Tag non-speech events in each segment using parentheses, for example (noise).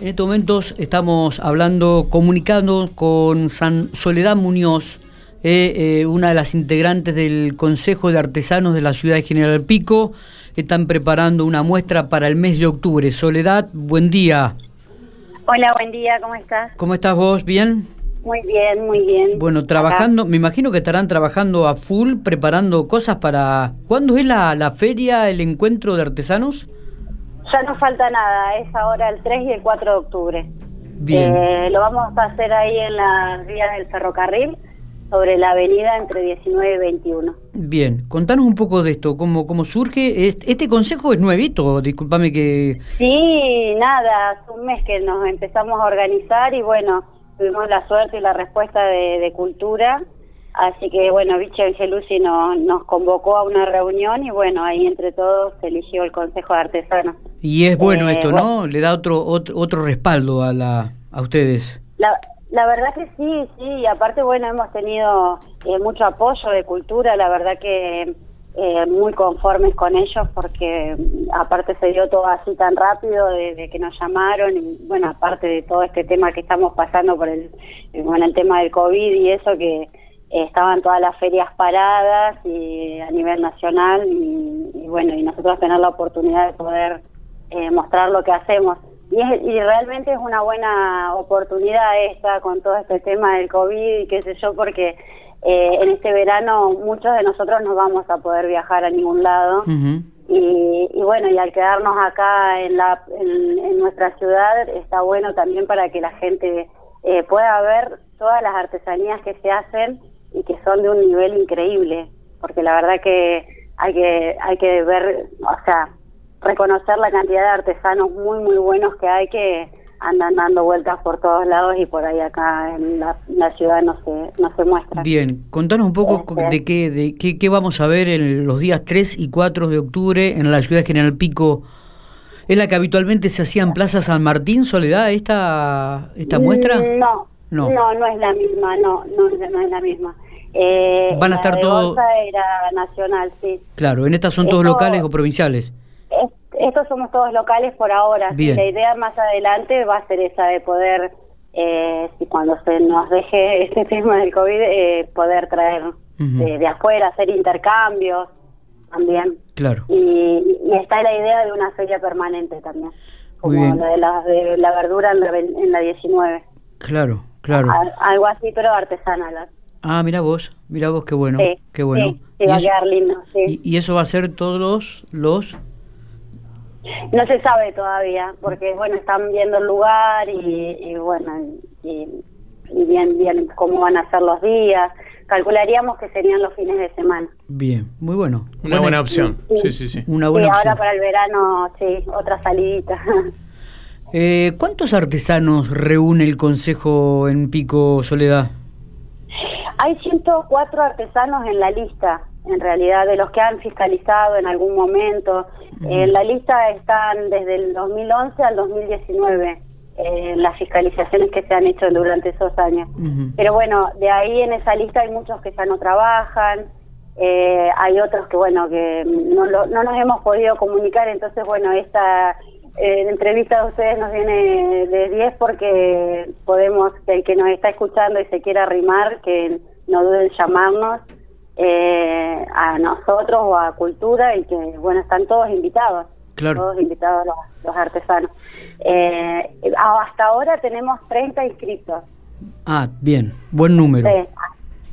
En estos momentos estamos hablando, comunicando con San Soledad Muñoz, eh, eh, una de las integrantes del Consejo de Artesanos de la ciudad de General Pico. Están preparando una muestra para el mes de octubre. Soledad, buen día. Hola, buen día, ¿cómo estás? ¿Cómo estás vos? ¿Bien? Muy bien, muy bien. Bueno, trabajando, me imagino que estarán trabajando a full, preparando cosas para... ¿Cuándo es la, la feria, el encuentro de artesanos? Ya no falta nada, es ahora el 3 y el 4 de octubre. Bien. Eh, lo vamos a hacer ahí en las vías del ferrocarril, sobre la avenida entre 19 y 21. Bien, contanos un poco de esto, cómo, cómo surge. Este, este consejo es nuevito, discúlpame que... Sí, nada, hace un mes que nos empezamos a organizar y bueno, tuvimos la suerte y la respuesta de, de Cultura. Así que bueno, Vichy Angelucci no, nos convocó a una reunión y bueno, ahí entre todos se eligió el Consejo de Artesanos. Y es bueno Eh, esto, bueno. ¿no? Le da otro, otro, otro respaldo a, la, a ustedes. La, la verdad que sí, sí, y aparte, bueno, hemos tenido eh, mucho apoyo de cultura, la verdad que eh, muy conformes con ellos porque aparte se dio todo así tan rápido de, de que nos llamaron y bueno, aparte de todo este tema que estamos pasando por el, bueno, el tema del COVID y eso que eh, estaban todas las ferias paradas y a nivel nacional y, y bueno, y nosotros tener la oportunidad de poder eh, mostrar lo que hacemos. Y, es- y realmente es una buena oportunidad esta con todo este tema del COVID y qué sé yo, porque eh, en este verano muchos de nosotros no vamos a poder viajar a ningún lado. Y, y bueno, y al quedarnos acá en, la, en, en nuestra ciudad está bueno también para que la gente eh, pueda ver todas las artesanías que se hacen y que son de un nivel increíble, porque la verdad que hay que hay que ver, o sea, reconocer la cantidad de artesanos muy muy buenos que hay que andan dando vueltas por todos lados y por ahí acá en la, la ciudad no se no se muestra. Bien, contanos un poco co- Este. de qué, de qué, qué vamos a ver en los días 3 y 4 de octubre en la ciudad de General Pico. ¿Es la que habitualmente se hacía en Plaza San Martín, Soledad, esta, esta muestra? Mm, No, No. no, no, es la misma, no, no, no es la misma. Eh, Van a estar de todo- Gonza era nacional, sí. Claro, en estas son todos locales o provinciales. Es- estos somos todos locales por ahora. Bien. La idea más adelante va a ser esa de poder, eh, si cuando se nos deje (laughs) este tema del COVID, eh, poder traer Ujú. de, de afuera, hacer intercambios también. Claro. Y, y está la idea de una feria permanente también, Muy como bien. la de la, de la verdura en la, en la 19. Claro, claro. Al- algo así, pero artesanal. Ah, mira vos, mira vos, qué bueno, sí, qué bueno. Sí, sí, va y, a eso, quedar lindo, sí. y- y eso va a ser todos los. No se sabe todavía, porque bueno, están viendo el lugar y, y bueno, y, y bien, bien cómo van a ser los días. Calcularíamos que serían los fines de semana. Bien, muy bueno. Una buena opción. Sí, sí, sí. Una Sí, buena ahora opción. para el verano, sí, otra salidita. (laughs) Eh, ¿Cuántos artesanos reúne el Consejo en Pico Soledad? Hay 104 artesanos en la lista, en realidad, de los que han fiscalizado en algún momento. En la lista están desde el 2011 al 2019 eh, las fiscalizaciones que se han hecho durante esos años. Pero bueno, de ahí en esa lista hay muchos que ya no trabajan, eh, hay otros que bueno, que no, lo- no nos hemos podido comunicar, entonces bueno, esta eh, entrevista de ustedes nos viene de 10 porque podemos, que el que nos está escuchando y se quiera arrimar, que no duden en llamarnos eh, a nosotros o a Cultura y que bueno, están todos invitados. Claro. Todos invitados los, los artesanos. Eh, hasta ahora tenemos 30 inscritos. Ah, bien, buen número. Sí,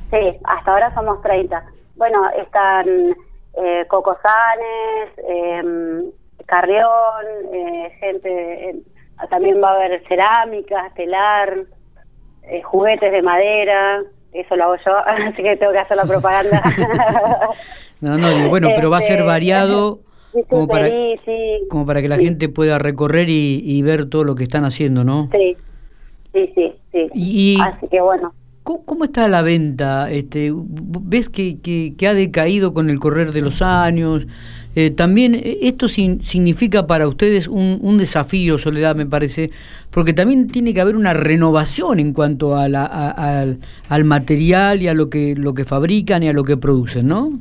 sí, hasta ahora somos 30. Bueno, están eh, Coco Sanes, Carrión, eh, gente, eh, también va a haber cerámica, telar, eh, juguetes de madera, eso lo hago yo, (laughs) así que tengo que hacer la propaganda. (laughs) No, no, bueno, pero va a ser Este, variado (laughs) como para, como para que la sí, gente pueda recorrer y, y ver todo lo que están haciendo, ¿no? Sí, sí, sí, sí. Y- Así que bueno. ¿Cómo, está la venta? Este, ¿Ves que, que- ha decaído con el correr de los años? Eh, también eh, esto significa para ustedes un, desafío, Soledad, me parece, porque también tiene que haber una renovación en cuanto a la- a- al, al material y a lo que, lo que fabrican y a lo que producen, ¿no?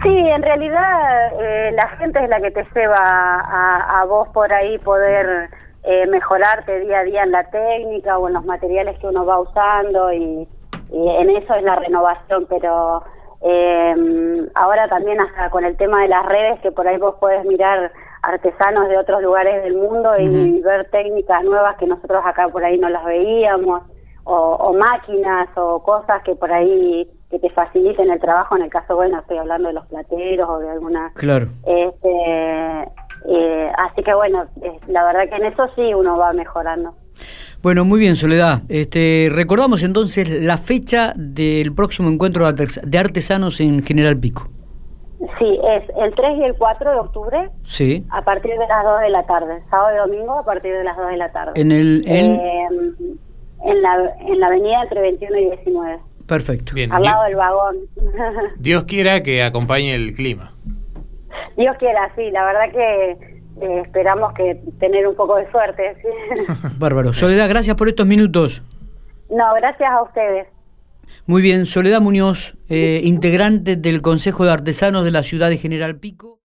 Sí, en realidad eh, la gente es la que te lleva a, vos por ahí poder eh, mejorarte día a día en la técnica o en los materiales que uno va usando y, en eso es la renovación, pero eh, ahora también hasta con el tema de las redes que por ahí vos podés mirar artesanos de otros lugares del mundo y ver técnicas nuevas que nosotros acá por ahí no las veíamos o, máquinas o cosas que por ahí que te faciliten el trabajo. En el caso, bueno, estoy hablando de los plateros o de alguna. Claro. Este, eh, así que bueno, la verdad que en eso sí uno va mejorando. Bueno, muy bien, Soledad. Este, recordamos entonces la fecha del próximo encuentro de artesanos en General Pico. Sí, es el 3 y el 4 de octubre. Sí. A partir de las 2 de la tarde. Sábado y domingo a partir de las 2 de la tarde. En el. Eh, en la, en la avenida entre 21 y 19. Perfecto. Bien. Al lado del vagón. Dios quiera que acompañe el clima. Dios quiera, sí. La verdad que eh, esperamos que tener un poco de suerte. (laughs) Bárbaro. Soledad, gracias por estos minutos. No, gracias a ustedes. Muy bien, Soledad Muñoz, eh, integrante del Consejo de Artesanos de la ciudad de General Pico.